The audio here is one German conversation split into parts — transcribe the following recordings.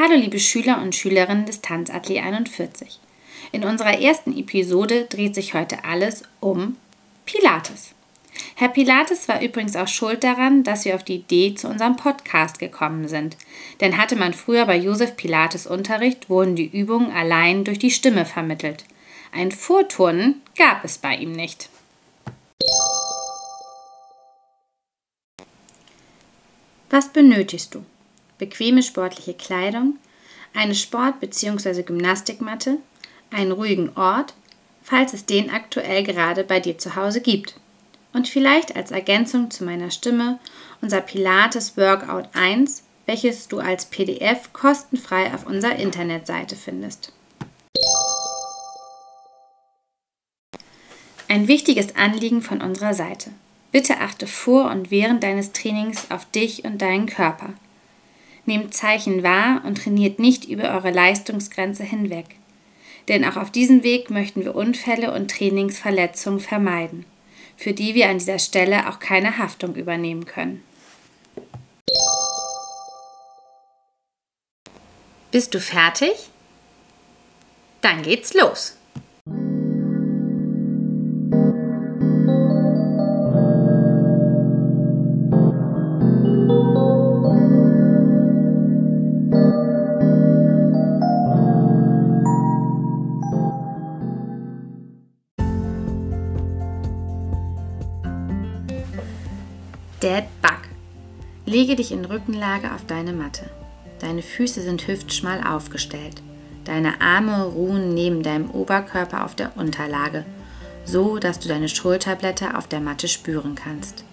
Hallo liebe Schüler und Schülerinnen des Tanzatelier 41. In unserer ersten Episode dreht sich heute alles um Pilates. Herr Pilates war übrigens auch schuld daran, dass wir auf die Idee zu unserem Podcast gekommen sind. Denn hatte man früher bei Josef Pilates Unterricht, wurden die Übungen allein durch die Stimme vermittelt. Ein Vorturnen gab es bei ihm nicht. Was benötigst du? Bequeme sportliche Kleidung, eine Sport- bzw. Gymnastikmatte, einen ruhigen Ort, falls es den aktuell gerade bei dir zu Hause gibt. Und vielleicht als Ergänzung zu meiner Stimme unser Pilates Workout 1, welches du als PDF kostenfrei auf unserer Internetseite findest. Ein wichtiges Anliegen von unserer Seite. Bitte achte vor und während deines Trainings auf dich und deinen Körper. Nehmt Zeichen wahr und trainiert nicht über eure Leistungsgrenze hinweg. Denn auch auf diesem Weg möchten wir Unfälle und Trainingsverletzungen vermeiden, für die wir an dieser Stelle auch keine Haftung übernehmen können. Bist du fertig? Dann geht's los. Lege dich in Rückenlage auf deine Matte. Deine Füße sind hüftschmal aufgestellt. Deine Arme ruhen neben deinem Oberkörper auf der Unterlage, so dass du deine Schulterblätter auf der Matte spüren kannst.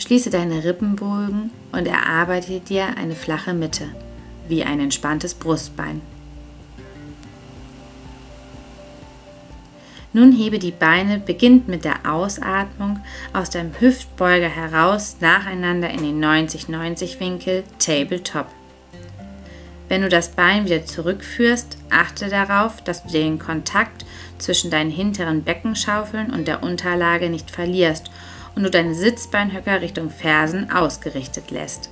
Schließe deine Rippenbogen und erarbeite dir eine flache Mitte, wie ein entspanntes Brustbein. Nun hebe die Beine, beginnt mit der Ausatmung aus deinem Hüftbeuger heraus nacheinander in den 90-90 Winkel Tabletop. Wenn du das Bein wieder zurückführst, achte darauf, dass du den Kontakt zwischen deinen hinteren Beckenschaufeln und der Unterlage nicht verlierst und du deine Sitzbeinhöcker Richtung Fersen ausgerichtet lässt.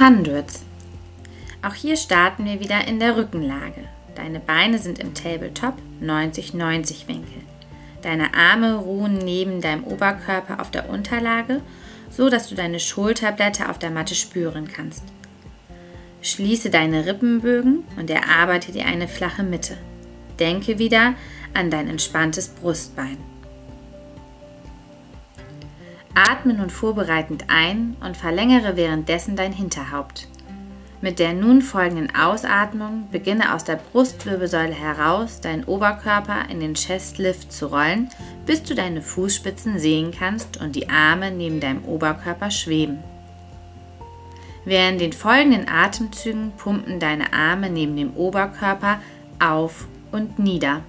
Hundreds. Auch hier starten wir wieder in der Rückenlage. Deine Beine sind im Tabletop 90-90 Winkel. Deine Arme ruhen neben deinem Oberkörper auf der Unterlage, so dass du deine Schulterblätter auf der Matte spüren kannst. Schließe deine Rippenbögen und erarbeite dir eine flache Mitte. Denke wieder an dein entspanntes Brustbein. Atme nun vorbereitend ein und verlängere währenddessen dein Hinterhaupt. Mit der nun folgenden Ausatmung beginne aus der Brustwirbelsäule heraus deinen Oberkörper in den Chestlift zu rollen, bis du deine Fußspitzen sehen kannst und die Arme neben deinem Oberkörper schweben. Während den folgenden Atemzügen pumpen deine Arme neben dem Oberkörper auf und nieder.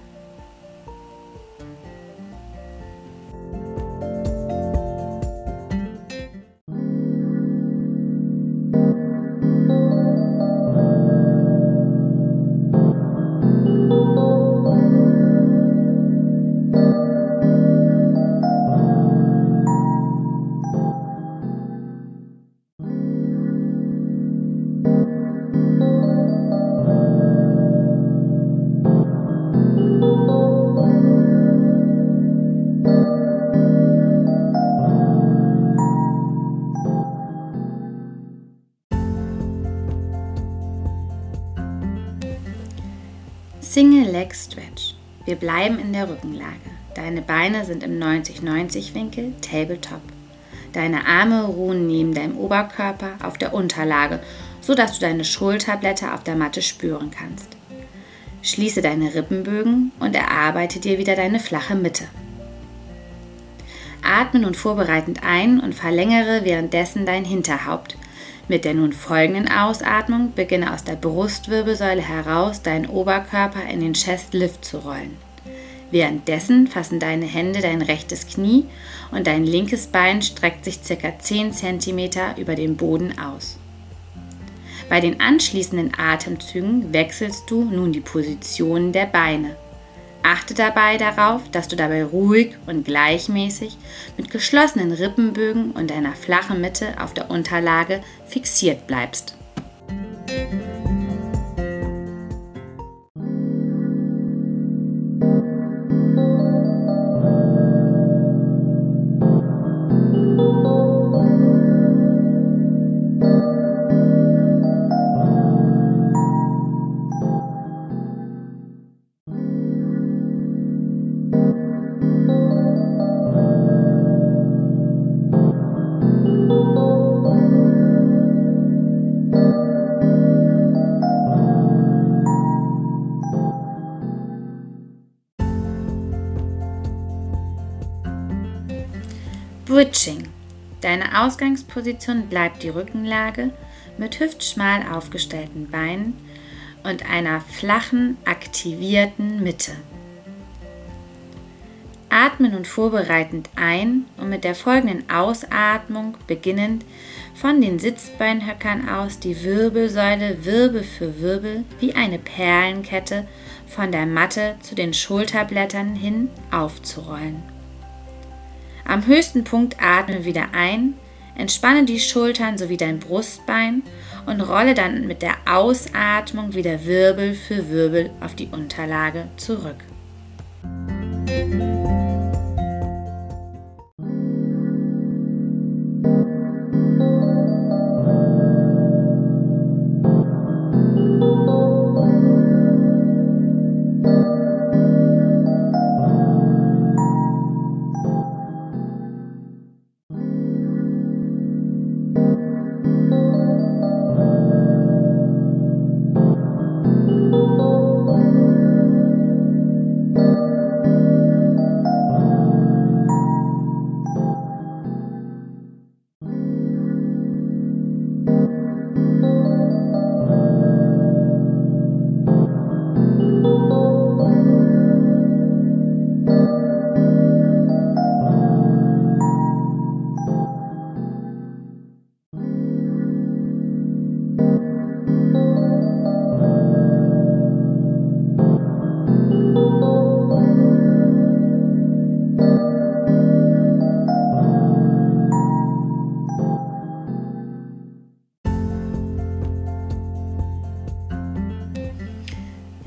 Single Leg Stretch. Wir bleiben in der Rückenlage. Deine Beine sind im 90-90 Winkel, Tabletop. Deine Arme ruhen neben deinem Oberkörper auf der Unterlage, sodass du deine Schulterblätter auf der Matte spüren kannst. Schließe deine Rippenbögen und erarbeite dir wieder deine flache Mitte. Atme nun vorbereitend ein und verlängere währenddessen dein Hinterhaupt. Mit der nun folgenden Ausatmung beginne aus der Brustwirbelsäule heraus deinen Oberkörper in den Chest Lift zu rollen. Währenddessen fassen deine Hände dein rechtes Knie und dein linkes Bein streckt sich ca. 10 cm über den Boden aus. Bei den anschließenden Atemzügen wechselst du nun die Position der Beine. Achte dabei darauf, dass du dabei ruhig und gleichmäßig mit geschlossenen Rippenbögen und einer flachen Mitte auf der Unterlage fixiert bleibst. Deine Ausgangsposition bleibt die Rückenlage mit hüftschmal aufgestellten Beinen und einer flachen, aktivierten Mitte. Atme nun vorbereitend ein und mit der folgenden Ausatmung beginnend von den Sitzbeinhöckern aus die Wirbelsäule Wirbel für Wirbel wie eine Perlenkette von der Matte zu den Schulterblättern hin aufzurollen. Am höchsten Punkt atme wieder ein, entspanne die Schultern sowie dein Brustbein und rolle dann mit der Ausatmung wieder Wirbel für Wirbel auf die Unterlage zurück.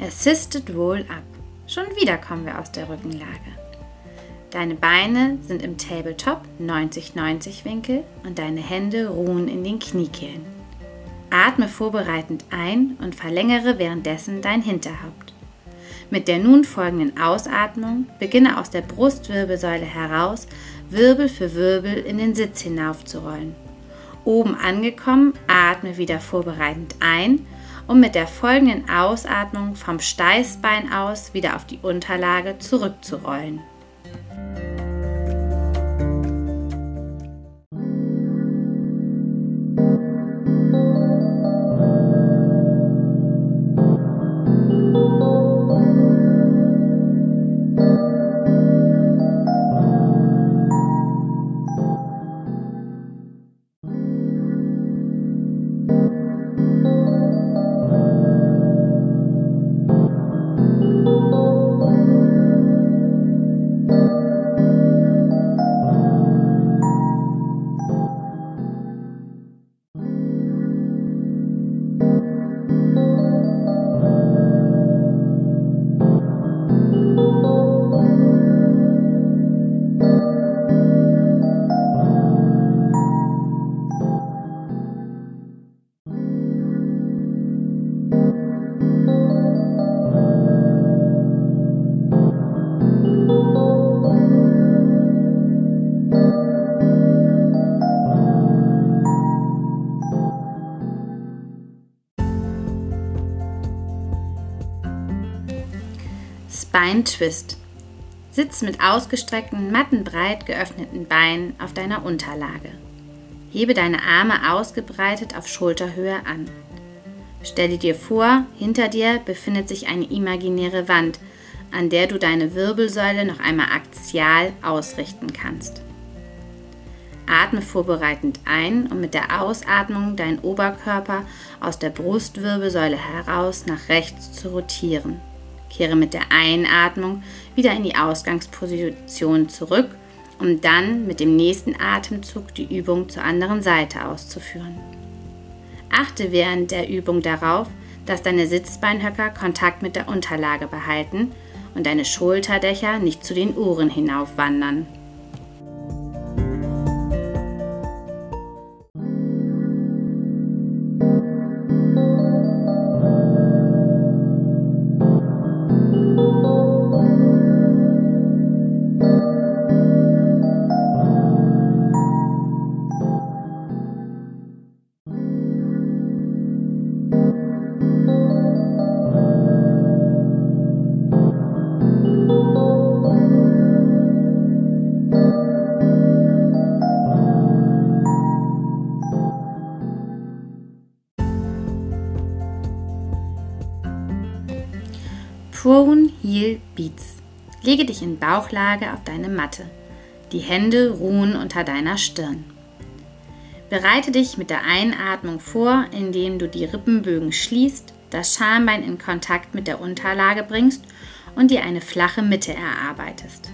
Assisted Roll-Up. Schon wieder kommen wir aus der Rückenlage. Deine Beine sind im Tabletop 90-90 Winkel und deine Hände ruhen in den Kniekehlen. Atme vorbereitend ein und verlängere währenddessen dein Hinterhaupt. Mit der nun folgenden Ausatmung beginne aus der Brustwirbelsäule heraus Wirbel für Wirbel in den Sitz hinaufzurollen. Oben angekommen, atme wieder vorbereitend ein um mit der folgenden Ausatmung vom Steißbein aus wieder auf die Unterlage zurückzurollen. Spine Twist. Sitz mit ausgestreckten, mattenbreit geöffneten Beinen auf deiner Unterlage. Hebe deine Arme ausgebreitet auf Schulterhöhe an. Stelle dir vor, hinter dir befindet sich eine imaginäre Wand, an der du deine Wirbelsäule noch einmal axial ausrichten kannst. Atme vorbereitend ein, um mit der Ausatmung deinen Oberkörper aus der Brustwirbelsäule heraus nach rechts zu rotieren. Kehre mit der Einatmung wieder in die Ausgangsposition zurück, um dann mit dem nächsten Atemzug die Übung zur anderen Seite auszuführen. Achte während der Übung darauf, dass deine Sitzbeinhöcker Kontakt mit der Unterlage behalten und deine Schulterdächer nicht zu den Ohren hinaufwandern. Bauchlage auf deine Matte. Die Hände ruhen unter deiner Stirn. Bereite dich mit der Einatmung vor, indem du die Rippenbögen schließt, das Schambein in Kontakt mit der Unterlage bringst und dir eine flache Mitte erarbeitest.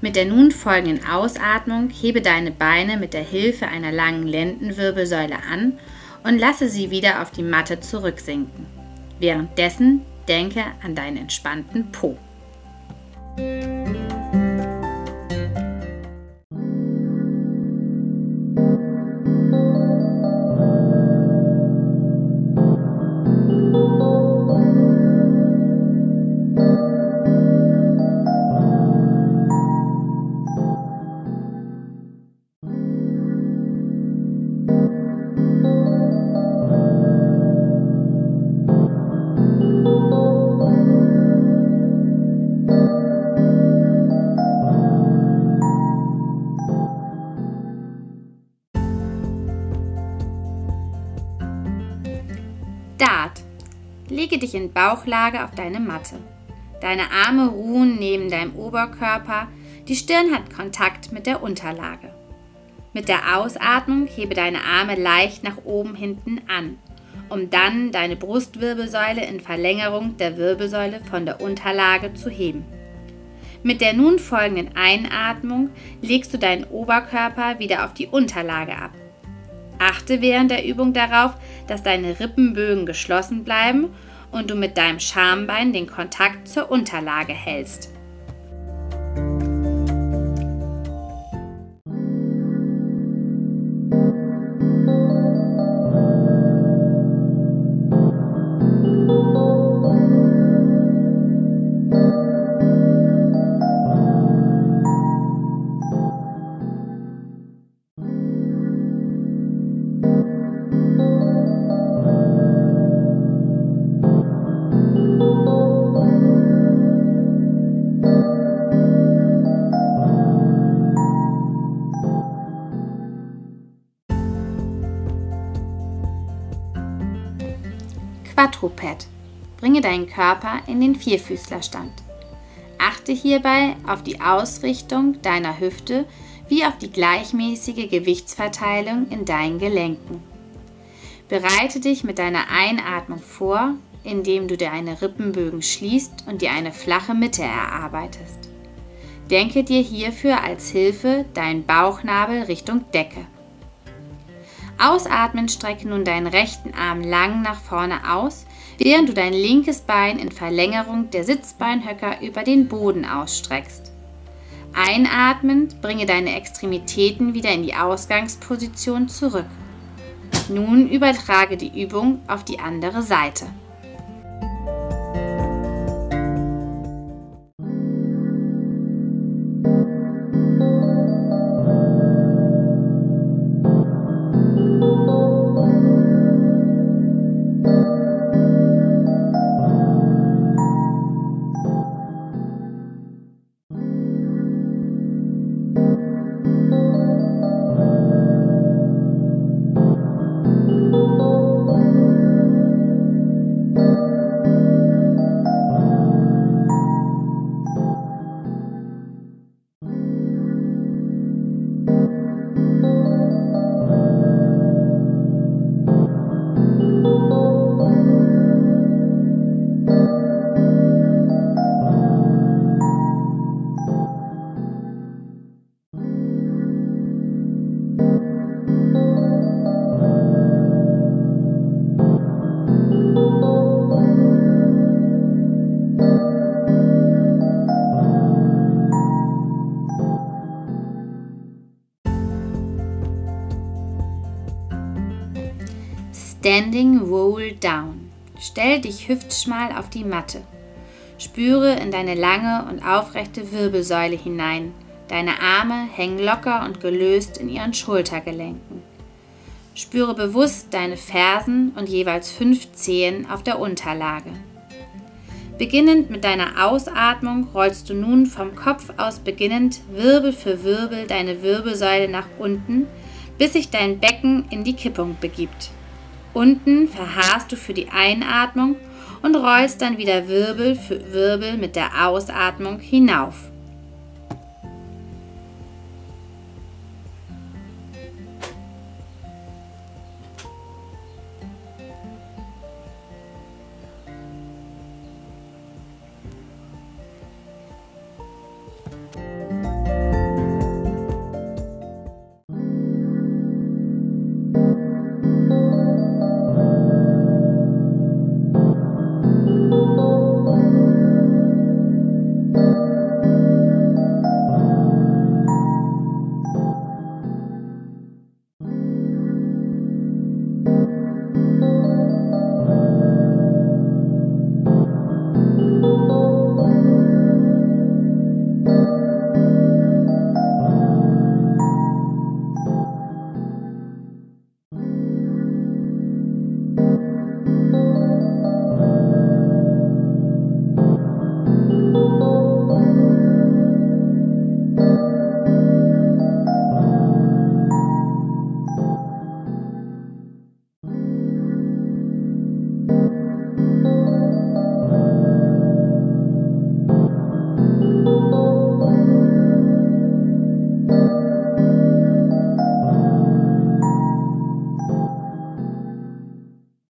Mit der nun folgenden Ausatmung hebe deine Beine mit der Hilfe einer langen Lendenwirbelsäule an und lasse sie wieder auf die Matte zurücksinken. Währenddessen denke an deinen entspannten Po. Bauchlage auf deine Matte. Deine Arme ruhen neben deinem Oberkörper, die Stirn hat Kontakt mit der Unterlage. Mit der Ausatmung hebe deine Arme leicht nach oben hinten an, um dann deine Brustwirbelsäule in Verlängerung der Wirbelsäule von der Unterlage zu heben. Mit der nun folgenden Einatmung legst du deinen Oberkörper wieder auf die Unterlage ab. Achte während der Übung darauf, dass deine Rippenbögen geschlossen bleiben und du mit deinem Schambein den Kontakt zur Unterlage hältst. Quadruped. Bringe deinen Körper in den Vierfüßlerstand. Achte hierbei auf die Ausrichtung deiner Hüfte wie auf die gleichmäßige Gewichtsverteilung in deinen Gelenken. Bereite dich mit deiner Einatmung vor, indem du deine Rippenbögen schließt und dir eine flache Mitte erarbeitest. Denke dir hierfür als Hilfe deinen Bauchnabel Richtung Decke. Ausatmen strecke nun deinen rechten Arm lang nach vorne aus, während du dein linkes Bein in Verlängerung der Sitzbeinhöcker über den Boden ausstreckst. Einatmend bringe deine Extremitäten wieder in die Ausgangsposition zurück. Nun übertrage die Übung auf die andere Seite. Standing Roll Down. Stell dich hüftschmal auf die Matte. Spüre in deine lange und aufrechte Wirbelsäule hinein. Deine Arme hängen locker und gelöst in ihren Schultergelenken. Spüre bewusst deine Fersen und jeweils fünf Zehen auf der Unterlage. Beginnend mit deiner Ausatmung rollst du nun vom Kopf aus beginnend Wirbel für Wirbel deine Wirbelsäule nach unten, bis sich dein Becken in die Kippung begibt. Unten verharrst du für die Einatmung und rollst dann wieder Wirbel für Wirbel mit der Ausatmung hinauf.